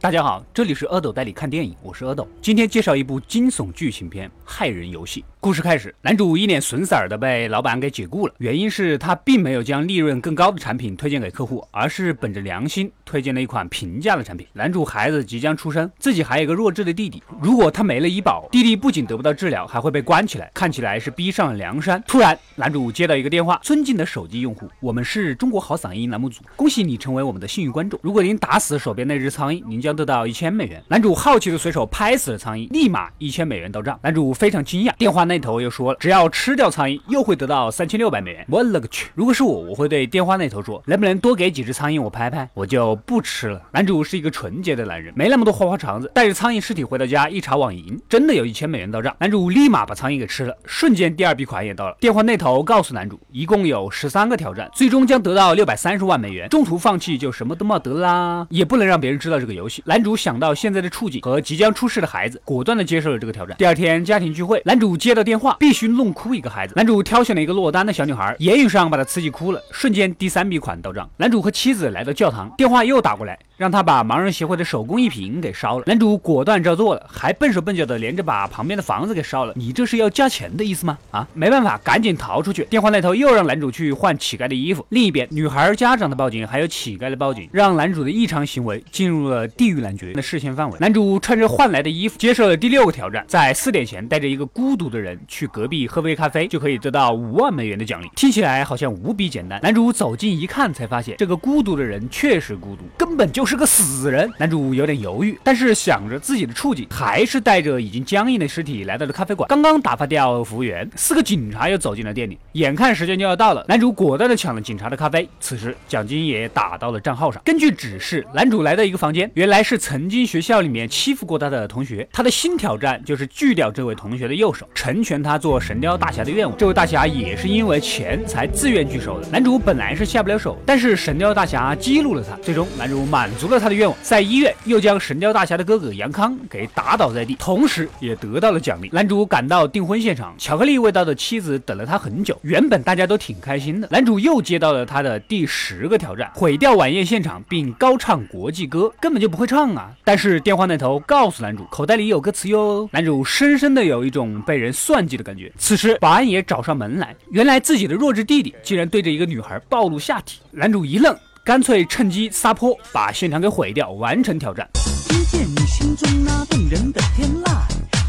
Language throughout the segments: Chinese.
大家好，这里是阿斗带你看电影，我是阿斗。今天介绍一部惊悚剧情片《害人游戏》。故事开始，男主一脸损色儿的被老板给解雇了，原因是他并没有将利润更高的产品推荐给客户，而是本着良心推荐了一款平价的产品。男主孩子即将出生，自己还有个弱智的弟弟，如果他没了医保，弟弟不仅得不到治疗，还会被关起来，看起来是逼上了梁山。突然，男主接到一个电话：“尊敬的手机用户，我们是中国好嗓音栏目组，恭喜你成为我们的幸运观众。如果您打死手边那只苍蝇，您将。”将得到一千美元。男主好奇的随手拍死了苍蝇，立马一千美元到账。男主非常惊讶，电话那头又说了，只要吃掉苍蝇，又会得到三千六百美元。我勒个去！如果是我，我会对电话那头说，能不能多给几只苍蝇我拍拍，我就不吃了。男主是一个纯洁的男人，没那么多花花肠子。带着苍蝇尸体回到家，一查网银，真的有一千美元到账。男主立马把苍蝇给吃了，瞬间第二笔款也到了。电话那头告诉男主，一共有十三个挑战，最终将得到六百三十万美元。中途放弃就什么都没得啦，也不能让别人知道这个游戏。男主想到。现在的处境和即将出世的孩子，果断的接受了这个挑战。第二天家庭聚会，男主接到电话，必须弄哭一个孩子。男主挑选了一个落单的小女孩，言语上把她刺激哭了，瞬间第三笔款到账。男主和妻子来到教堂，电话又打过来。让他把盲人协会的手工艺品给烧了，男主果断照做了，还笨手笨脚的连着把旁边的房子给烧了。你这是要加钱的意思吗？啊，没办法，赶紧逃出去。电话那头又让男主去换乞丐的衣服。另一边，女孩家长的报警，还有乞丐的报警，让男主的异常行为进入了地狱男爵的视线范围。男主穿着换来的衣服，接受了第六个挑战，在四点前带着一个孤独的人去隔壁喝杯咖啡，就可以得到五万美元的奖励。听起来好像无比简单。男主走近一看，才发现这个孤独的人确实孤独，根本就是是个死人。男主有点犹豫，但是想着自己的处境，还是带着已经僵硬的尸体来到了咖啡馆。刚刚打发掉服务员，四个警察又走进了店里。眼看时间就要到了，男主果断的抢了警察的咖啡。此时奖金也打到了账号上。根据指示，男主来到一个房间，原来是曾经学校里面欺负过他的同学。他的新挑战就是锯掉这位同学的右手，成全他做神雕大侠的愿望。这位大侠也是因为钱才自愿聚手的。男主本来是下不了手，但是神雕大侠激怒了他，最终男主满足了他的愿望。在在医院又将神雕大侠的哥哥杨康给打倒在地，同时也得到了奖励。男主赶到订婚现场，巧克力味道的妻子等了他很久。原本大家都挺开心的，男主又接到了他的第十个挑战：毁掉晚宴现场并高唱国际歌，根本就不会唱啊！但是电话那头告诉男主，口袋里有歌词哟。男主深深的有一种被人算计的感觉。此时保安也找上门来，原来自己的弱智弟弟竟然对着一个女孩暴露下体。男主一愣。干脆趁机撒泼，把现场给毁掉，完成挑战。听见你心中那动人的天籁，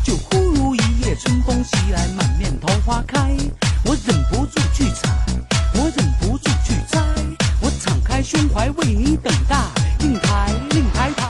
就忽如一夜春风袭来，满面桃花开，我忍不住去采，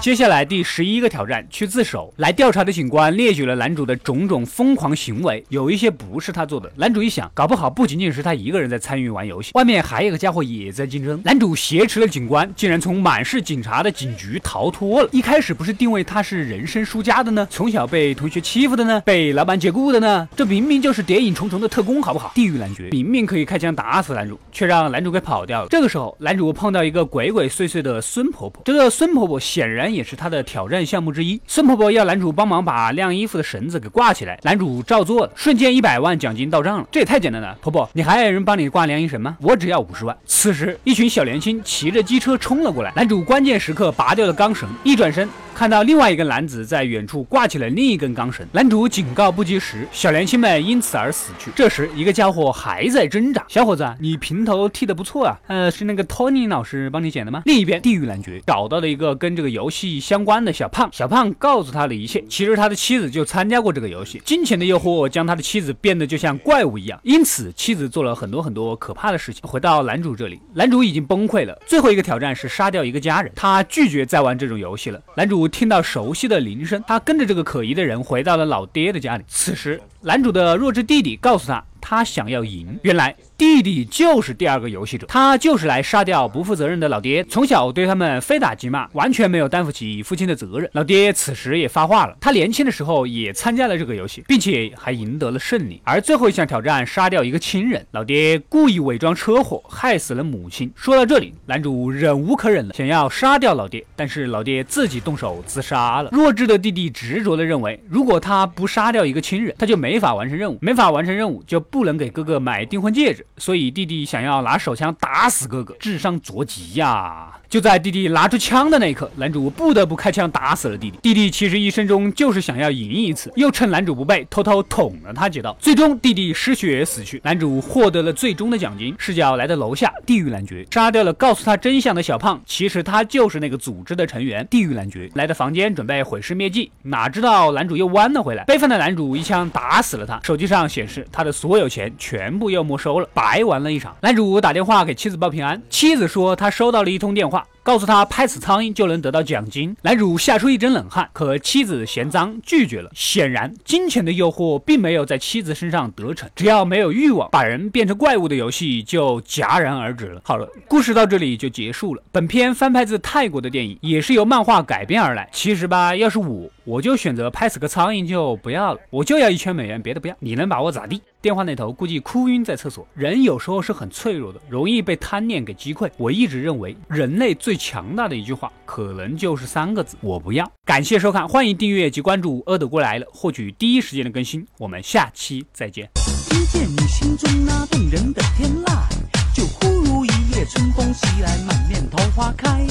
接下来第十一个挑战，去自首。来调查的警官列举了男主的种种疯狂行为，有一些不是他做的。男主一想，搞不好不仅仅是他一个人在参与玩游戏，外面还有个家伙也在竞争。男主挟持了警官，竟然从满是警察的警局逃脱了。一开始不是定位他是人生输家的呢？从小被同学欺负的呢？被老板解雇的呢？这明明就是谍影重重的特工，好不好？地狱男爵明明可以开枪打死男主，却让男主给跑掉了。这个时候，男主碰到一个鬼鬼祟祟的孙婆婆。这个孙婆婆显然。也也是他的挑战项目之一。孙婆婆要男主帮忙把晾衣服的绳子给挂起来，男主照做了，瞬间一百万奖金到账了，这也太简单了。婆婆，你还要人帮你挂晾衣绳吗？我只要五十万。此时，一群小年轻骑着机车冲了过来，男主关键时刻拔掉了钢绳，一转身。看到另外一个男子在远处挂起了另一根钢绳，男主警告不及时，小年轻们因此而死去。这时，一个家伙还在挣扎。小伙子，你平头剃得不错啊，呃，是那个托尼老师帮你剪的吗？另一边，地狱男爵找到了一个跟这个游戏相关的小胖，小胖告诉他的一切。其实他的妻子就参加过这个游戏，金钱的诱惑将他的妻子变得就像怪物一样，因此妻子做了很多很多可怕的事情。回到男主这里，男主已经崩溃了。最后一个挑战是杀掉一个家人，他拒绝再玩这种游戏了。男主。听到熟悉的铃声，他跟着这个可疑的人回到了老爹的家里。此时，男主的弱智弟弟告诉他，他想要赢。原来。弟弟就是第二个游戏者，他就是来杀掉不负责任的老爹。从小对他们非打即骂，完全没有担负起父亲的责任。老爹此时也发话了，他年轻的时候也参加了这个游戏，并且还赢得了胜利。而最后一项挑战，杀掉一个亲人，老爹故意伪装车祸，害死了母亲。说到这里，男主忍无可忍了，想要杀掉老爹，但是老爹自己动手自杀了。弱智的弟弟执着的认为，如果他不杀掉一个亲人，他就没法完成任务，没法完成任务就不不能给哥哥买订婚戒指，所以弟弟想要拿手枪打死哥哥，智商着急呀！就在弟弟拿出枪的那一刻，男主不得不开枪打死了弟弟。弟弟其实一生中就是想要赢一次，又趁男主不备偷偷捅了他几刀，最终弟弟失血死去。男主获得了最终的奖金，视角来到楼下，地狱男爵杀掉了告诉他真相的小胖，其实他就是那个组织的成员。地狱男爵来到房间准备毁尸灭迹，哪知道男主又弯了回来，悲愤的男主一枪打死了他。手机上显示他的所有钱全部又没收了，白玩了一场。男主打电话给妻子报平安，妻子说他收到了一通电话。告诉他拍死苍蝇就能得到奖金，男主吓出一身冷汗，可妻子嫌脏拒绝了。显然，金钱的诱惑并没有在妻子身上得逞，只要没有欲望，把人变成怪物的游戏就戛然而止了。好了，故事到这里就结束了。本片翻拍自泰国的电影，也是由漫画改编而来。其实吧，要是我，我就选择拍死个苍蝇就不要了，我就要一千美元，别的不要。你能把我咋地？电话那头估计哭晕在厕所。人有时候是很脆弱的，容易被贪念给击溃。我一直认为人类最强大的一句话可能就是三个字，我不要。感谢收看，欢迎订阅及关注。饿的过来了，获取第一时间的更新，我们下期再见。听见你心中那动人的天籁，就忽如一夜春风袭来，满面桃花开。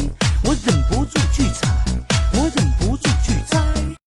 我忍不住去采，我忍不住去摘。